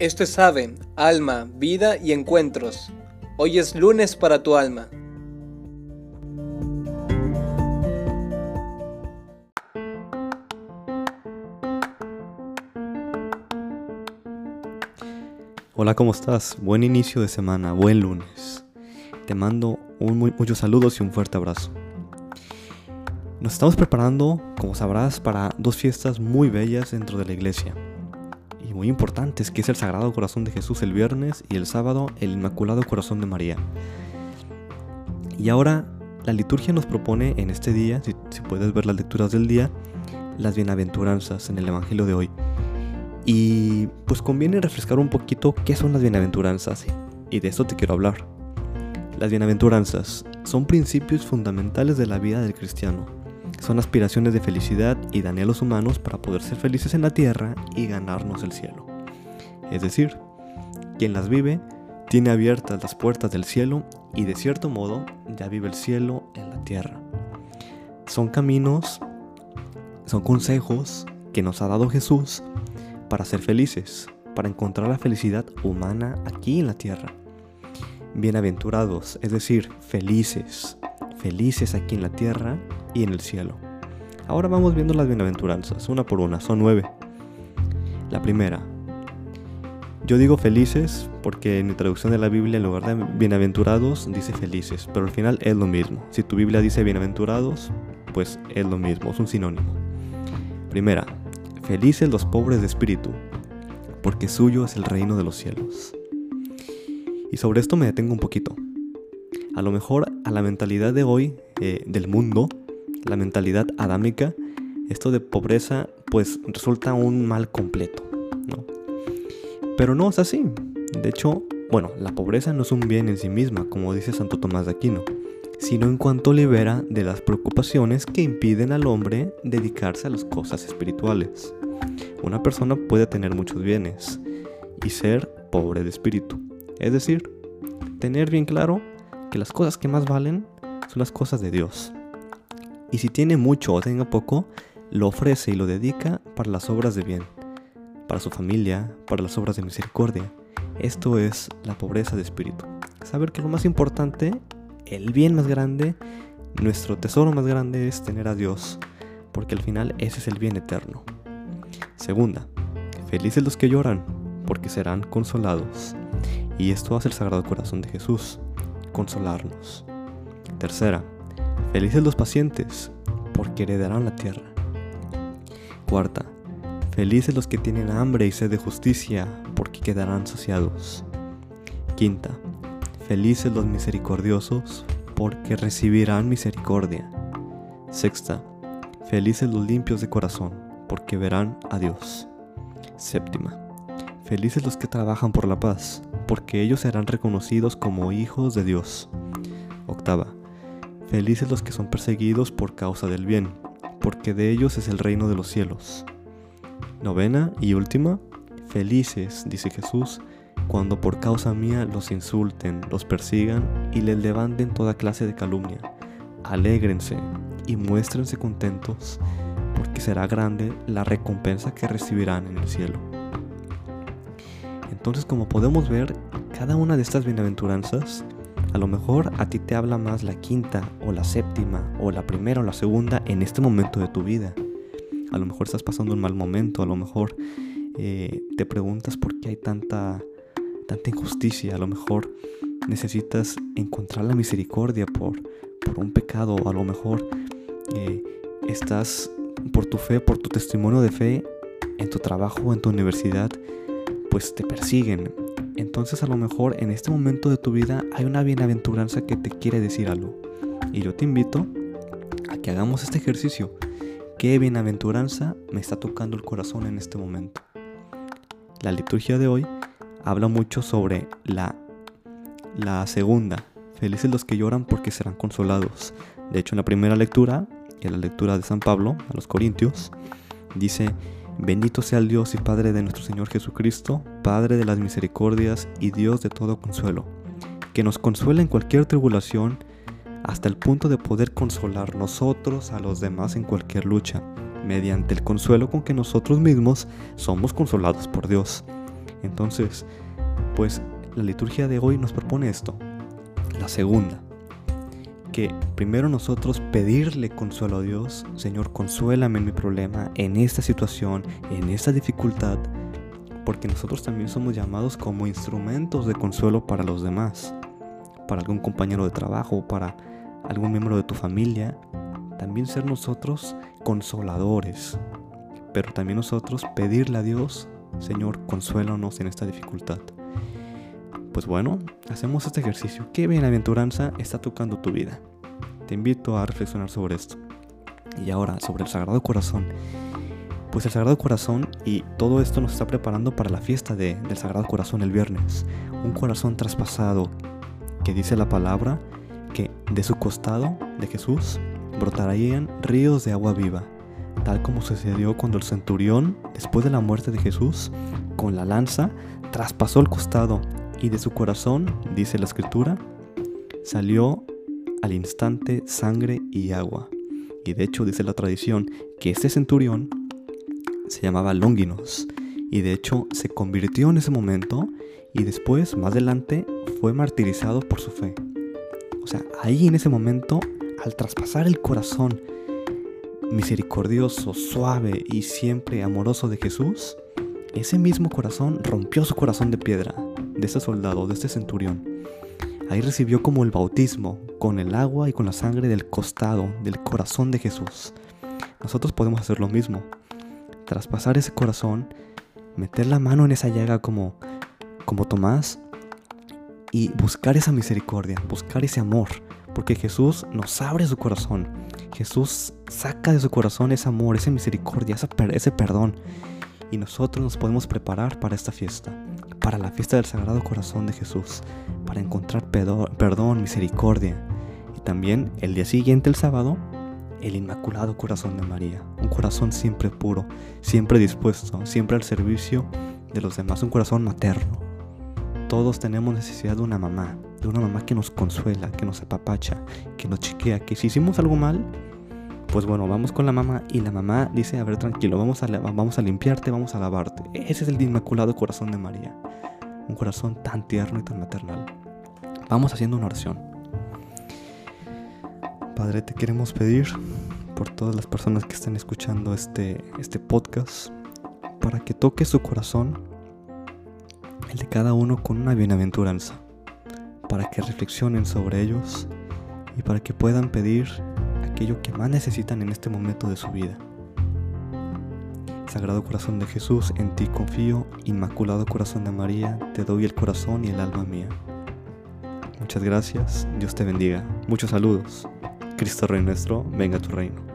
Esto es Ave, Alma, Vida y Encuentros. Hoy es lunes para tu alma. Hola, ¿cómo estás? Buen inicio de semana, buen lunes. Te mando muchos saludos y un fuerte abrazo. Nos estamos preparando, como sabrás, para dos fiestas muy bellas dentro de la iglesia muy importantes, que es el Sagrado Corazón de Jesús el viernes y el sábado el Inmaculado Corazón de María. Y ahora la liturgia nos propone en este día, si, puedes ver las lecturas del día, las bienaventuranzas en el Evangelio de hoy. Y pues conviene refrescar un poquito qué son las bienaventuranzas y de esto te quiero hablar. Las bienaventuranzas son principios fundamentales de la vida del cristiano son aspiraciones de felicidad y de anhelos humanos para poder ser felices en la tierra y ganarnos el cielo. Es decir, quien las vive tiene abiertas las puertas del cielo y de cierto modo ya vive el cielo en la tierra. Son caminos, son consejos que nos ha dado Jesús para ser felices, para encontrar la felicidad humana aquí en la tierra. Bienaventurados, es decir, felices, felices aquí en la tierra y en el cielo. Ahora vamos viendo las bienaventuranzas, una por una, son nueve. La primera. Yo digo felices porque en mi traducción de la Biblia en lugar de bienaventurados dice felices, pero al final es lo mismo. Si tu Biblia dice bienaventurados, pues es lo mismo, es un sinónimo. Primera, felices los pobres de espíritu, porque suyo es el reino de los cielos. Y sobre esto me detengo un poquito. A lo mejor a la mentalidad de hoy, eh, del mundo, la mentalidad adámica, esto de pobreza pues resulta un mal completo, ¿no? Pero no es así. De hecho, bueno, la pobreza no es un bien en sí misma, como dice Santo Tomás de Aquino, sino en cuanto libera de las preocupaciones que impiden al hombre dedicarse a las cosas espirituales. Una persona puede tener muchos bienes y ser pobre de espíritu. Es decir, tener bien claro que las cosas que más valen son las cosas de Dios y si tiene mucho o tenga poco, lo ofrece y lo dedica para las obras de bien, para su familia, para las obras de misericordia. Esto es la pobreza de espíritu. Saber que lo más importante, el bien más grande, nuestro tesoro más grande es tener a Dios, porque al final ese es el bien eterno. Segunda, felices los que lloran, porque serán consolados. Y esto hace el Sagrado Corazón de Jesús, consolarnos. Tercera, Felices los pacientes, porque heredarán la tierra. Cuarta, felices los que tienen hambre y sed de justicia, porque quedarán saciados. Quinta, felices los misericordiosos, porque recibirán misericordia. Sexta, felices los limpios de corazón, porque verán a Dios. Séptima, felices los que trabajan por la paz, porque ellos serán reconocidos como hijos de Dios. Octava, Felices los que son perseguidos por causa del bien, porque de ellos es el reino de los cielos. Novena y última, felices, dice Jesús, cuando por causa mía los insulten, los persigan y les levanten toda clase de calumnia. Alégrense y muéstrense contentos, porque será grande la recompensa que recibirán en el cielo. Entonces, como podemos ver, cada una de estas bienaventuranzas a lo mejor a ti te habla más la quinta o la séptima o la primera o la segunda en este momento de tu vida. A lo mejor estás pasando un mal momento, a lo mejor eh, te preguntas por qué hay tanta, tanta injusticia, a lo mejor necesitas encontrar la misericordia por, por un pecado, a lo mejor eh, estás por tu fe, por tu testimonio de fe en tu trabajo en tu universidad, pues te persiguen, entonces a lo mejor en este momento de tu vida hay una bienaventuranza que te quiere decir algo. Y yo te invito a que hagamos este ejercicio. ¿Qué bienaventuranza me está tocando el corazón en este momento? La liturgia de hoy habla mucho sobre la, la segunda. Felices los que lloran porque serán consolados. De hecho, en la primera lectura, en la lectura de San Pablo a los Corintios, dice, Bendito sea el Dios y Padre de nuestro Señor Jesucristo, Padre de las misericordias y Dios de todo consuelo, que nos consuela en cualquier tribulación hasta el punto de poder consolar nosotros a los demás en cualquier lucha, mediante el consuelo con que nosotros mismos somos consolados por Dios. Entonces, pues la liturgia de hoy nos propone esto. La segunda, que primero nosotros pedirle consuelo a Dios, Señor, consuélame en mi problema, en esta situación, en esta dificultad, porque nosotros también somos llamados como instrumentos de consuelo para los demás, para algún compañero de trabajo, para algún miembro de tu familia, también ser nosotros consoladores, pero también nosotros pedirle a Dios, Señor, consuélanos en esta dificultad. Pues bueno, hacemos este ejercicio. ¿Qué bienaventuranza está tocando tu vida? Te invito a reflexionar sobre esto. Y ahora, sobre el Sagrado Corazón. Pues el Sagrado Corazón y todo esto nos está preparando para la fiesta del Sagrado Corazón el viernes. Un corazón traspasado que dice la palabra que de su costado, de Jesús, brotarían ríos de agua viva, tal como sucedió cuando el centurión, después de la muerte de Jesús, con la lanza, traspasó el costado y de su corazón, dice la escritura, salió al instante sangre y agua. Y de hecho dice la tradición que este centurión se llamaba Longinos y de hecho se convirtió en ese momento y después, más adelante, fue martirizado por su fe. O sea, ahí en ese momento, al traspasar el corazón misericordioso, suave y siempre amoroso de Jesús, ese mismo corazón rompió su corazón de piedra de ese soldado, de este centurión. Ahí recibió como el bautismo, con el agua y con la sangre del costado, del corazón de Jesús. Nosotros podemos hacer lo mismo. Traspasar ese corazón, meter la mano en esa llaga como, como Tomás y buscar esa misericordia, buscar ese amor, porque Jesús nos abre su corazón. Jesús saca de su corazón ese amor, esa misericordia, ese perdón. Y nosotros nos podemos preparar para esta fiesta para la fiesta del Sagrado Corazón de Jesús, para encontrar perdón, misericordia. Y también el día siguiente, el sábado, el Inmaculado Corazón de María, un corazón siempre puro, siempre dispuesto, siempre al servicio de los demás, un corazón materno. Todos tenemos necesidad de una mamá, de una mamá que nos consuela, que nos apapacha, que nos chiquea, que si hicimos algo mal, pues bueno, vamos con la mamá y la mamá dice, a ver, tranquilo, vamos a, vamos a limpiarte, vamos a lavarte. Ese es el Inmaculado Corazón de María un corazón tan tierno y tan maternal. Vamos haciendo una oración. Padre, te queremos pedir por todas las personas que están escuchando este, este podcast, para que toque su corazón, el de cada uno con una bienaventuranza, para que reflexionen sobre ellos y para que puedan pedir aquello que más necesitan en este momento de su vida. Sagrado Corazón de Jesús, en ti confío, Inmaculado Corazón de María, te doy el corazón y el alma mía. Muchas gracias, Dios te bendiga, muchos saludos. Cristo Rey nuestro, venga a tu reino.